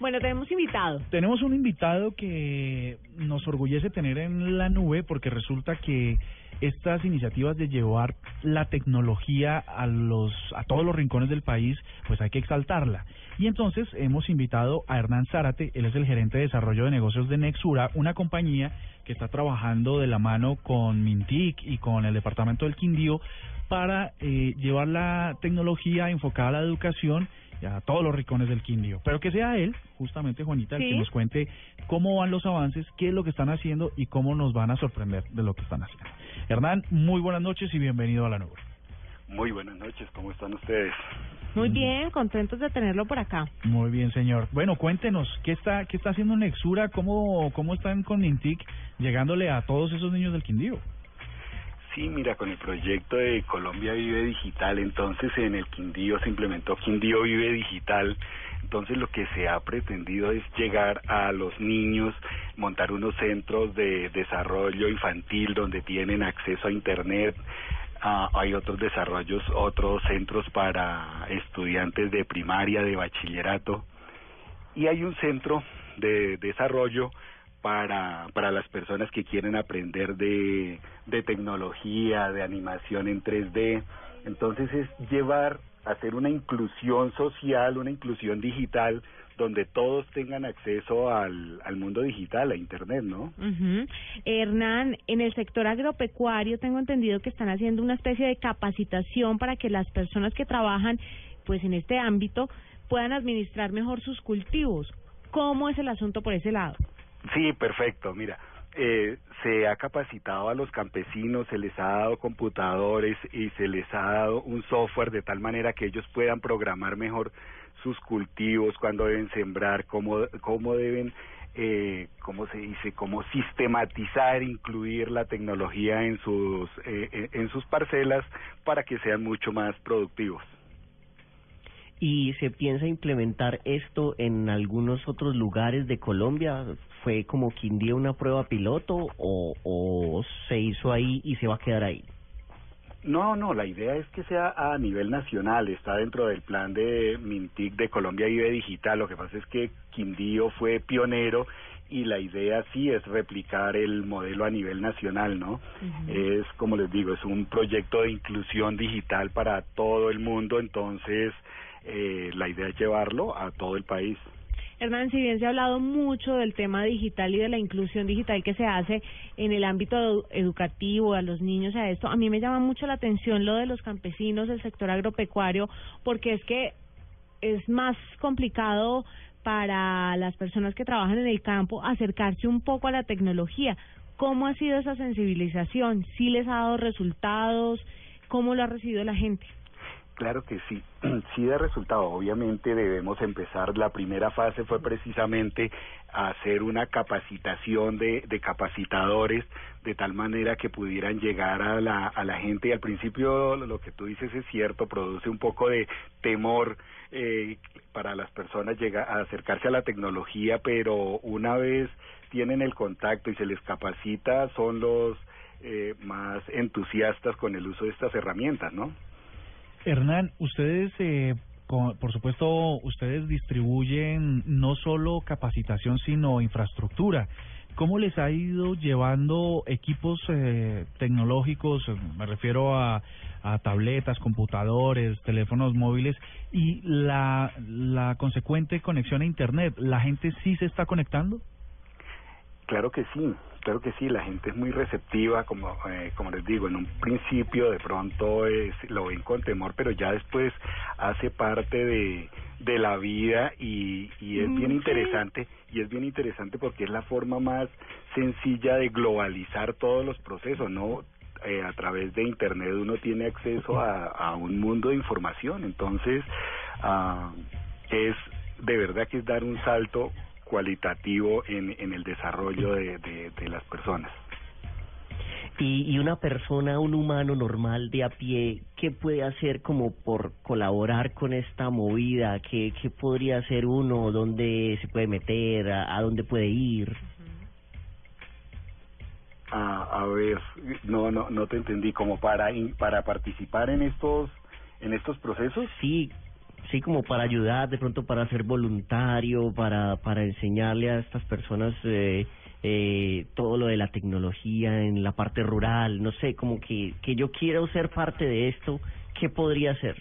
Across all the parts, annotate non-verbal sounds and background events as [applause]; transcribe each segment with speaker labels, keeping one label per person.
Speaker 1: Bueno, tenemos invitado.
Speaker 2: Tenemos un invitado que nos orgullece tener en la nube porque resulta que estas iniciativas de llevar la tecnología a los a todos los rincones del país, pues hay que exaltarla. Y entonces hemos invitado a Hernán Zárate, él es el gerente de desarrollo de negocios de Nexura, una compañía que está trabajando de la mano con Mintic y con el departamento del Quindío para eh, llevar la tecnología enfocada a la educación a todos los rincones del Quindío. Pero que sea él, justamente Juanita, el
Speaker 1: Sí.
Speaker 2: que nos cuente cómo van los avances, qué es lo que están haciendo y cómo nos van a sorprender de lo que están haciendo. Hernán, muy buenas noches y bienvenido a la nube.
Speaker 3: Muy buenas noches, ¿cómo están ustedes?
Speaker 1: Muy bien, contentos de tenerlo por acá.
Speaker 2: Muy bien, señor. Bueno, cuéntenos, ¿qué está qué está haciendo Nexura? ¿Cómo, cómo están con Mintic llegándole a todos esos niños del Quindío?
Speaker 3: Sí, mira, con el proyecto de Colombia Vive Digital, entonces en el Quindío se implementó Quindío Vive Digital. Entonces lo que se ha pretendido es llegar a los niños, montar unos centros de desarrollo infantil donde tienen acceso a Internet. Ah, hay otros desarrollos, otros centros para estudiantes de primaria, de bachillerato. Y hay un centro de desarrollo para, para las personas que quieren aprender de, de tecnología, de animación en 3D. Entonces es llevar, hacer una inclusión social, una inclusión digital, donde todos tengan acceso al, al mundo digital, a Internet, ¿no?
Speaker 1: Ujú. Hernán, en el sector agropecuario tengo entendido que están haciendo una especie de capacitación para que las personas que trabajan pues en este ámbito puedan administrar mejor sus cultivos. ¿Cómo es el asunto por ese lado?
Speaker 3: Sí, perfecto. Mira, eh, se ha capacitado a los campesinos, se les ha dado computadores y se les ha dado un software de tal manera que ellos puedan programar mejor sus cultivos, cuándo deben sembrar, cómo, cómo deben, eh, cómo se dice, cómo sistematizar, incluir la tecnología en sus, eh, en sus parcelas para que sean mucho más productivos.
Speaker 4: ¿Y se piensa implementar esto en algunos otros lugares de Colombia? ¿Fue como Quindío una prueba piloto o, o se hizo ahí y se va a quedar ahí?
Speaker 3: No, no, la idea es que sea a nivel nacional, está dentro del plan de Mintic de Colombia Vive Digital, lo que pasa es que Quindío fue pionero y la idea sí es replicar el modelo a nivel nacional, ¿no? Es, como les digo, es un proyecto de inclusión digital para todo el mundo, entonces eh, la idea es llevarlo a todo el país.
Speaker 1: Hernán, si bien se ha hablado mucho del tema digital y de la inclusión digital que se hace en el ámbito edu- educativo, a los niños, a esto, a mí me llama mucho la atención lo de los campesinos, del sector agropecuario, porque es que es más complicado para las personas que trabajan en el campo acercarse un poco a la tecnología. ¿Cómo ha sido esa sensibilización? ¿Sí les ha dado resultados? ¿Cómo lo ha recibido la gente?
Speaker 3: Claro que sí, [clears throat] sí da resultado. Obviamente debemos empezar. La primera fase fue precisamente hacer una capacitación de, de capacitadores de tal manera que pudieran llegar a la, a la gente. Y al principio lo que tú dices es cierto, produce un poco de temor eh, para las personas llegar a acercarse a la tecnología, pero una vez tienen el contacto y se les capacita, son los eh, más entusiastas con el uso de estas herramientas, ¿no?
Speaker 2: Hernán, ustedes, eh, co- por supuesto, ustedes distribuyen no solo capacitación, sino infraestructura. ¿Cómo les ha ido llevando equipos eh, tecnológicos? Me refiero a, a tabletas, computadores, teléfonos móviles y la, la consecuente conexión a Internet. ¿La gente sí se está conectando?
Speaker 3: Claro que sí, claro que sí, la gente es muy receptiva, como eh, como les digo, en un principio de pronto es, lo ven con temor, pero ya después hace parte de, de la vida y, y es bien
Speaker 1: sí.
Speaker 3: interesante, y es bien interesante porque es la forma más sencilla de globalizar todos los procesos, ¿no? Eh, a través de Internet uno tiene acceso a, a un mundo de información, entonces ah, es de verdad que es dar un salto cualitativo en, en el desarrollo de, de, de las personas.
Speaker 4: Y, y una persona, un humano normal de a pie, ¿qué puede hacer como por colaborar con esta movida? ¿Qué, qué podría hacer uno? ¿Dónde se puede meter? ¿A, a dónde puede ir?
Speaker 3: A, a ver, no, no, no te entendí. Como para in- para participar en estos en estos procesos.
Speaker 4: Sí, sí, como para ayudar, de pronto para ser voluntario, para, para enseñarle a estas personas eh, eh, todo lo de la tecnología en la parte rural, no sé, como que, que yo quiero ser parte de esto, ¿qué podría hacer?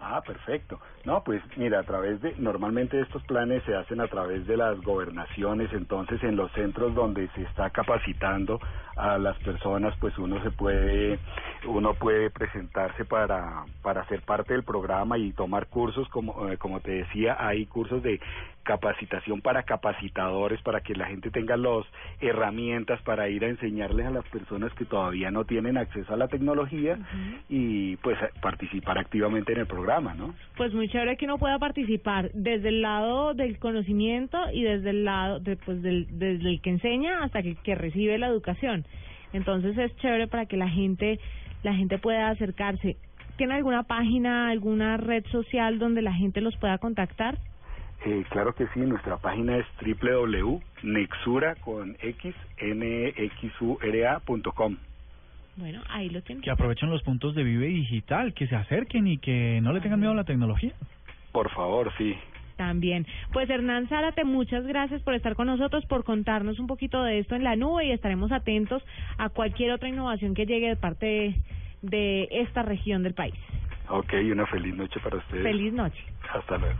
Speaker 3: Ah, perfecto. No, pues mira, a través de, normalmente estos planes se hacen a través de las gobernaciones, entonces en los centros donde se está capacitando a las personas, pues uno se puede, uno puede presentarse para, para ser parte del programa y tomar cursos, como, eh, como te decía, hay cursos de capacitación para capacitadores, para que la gente tenga las herramientas para ir a enseñarles a las personas que todavía no tienen acceso a la tecnología y pues participar activamente en el programa, ¿no?
Speaker 1: Pues muy chévere que uno pueda participar desde el lado del conocimiento y desde el lado de, pues del, desde el que enseña hasta que, que recibe la educación. Entonces es chévere para que la gente la gente pueda acercarse. ¿Tiene alguna página, alguna red social donde la gente los pueda contactar?
Speaker 3: Eh, claro que sí, nuestra página es www.nexura con x nxura.com.
Speaker 1: Bueno, ahí lo tienen.
Speaker 2: Que aprovechen los puntos de Vive Digital, que se acerquen y que no le tengan miedo a la tecnología.
Speaker 3: Por favor, sí.
Speaker 1: También. Pues Hernán Zárate, muchas gracias por estar con nosotros, por contarnos un poquito de esto en la nube y estaremos atentos a cualquier otra innovación que llegue de parte de, de esta región del país.
Speaker 3: Ok, una feliz noche para ustedes.
Speaker 1: Feliz noche.
Speaker 3: Hasta luego.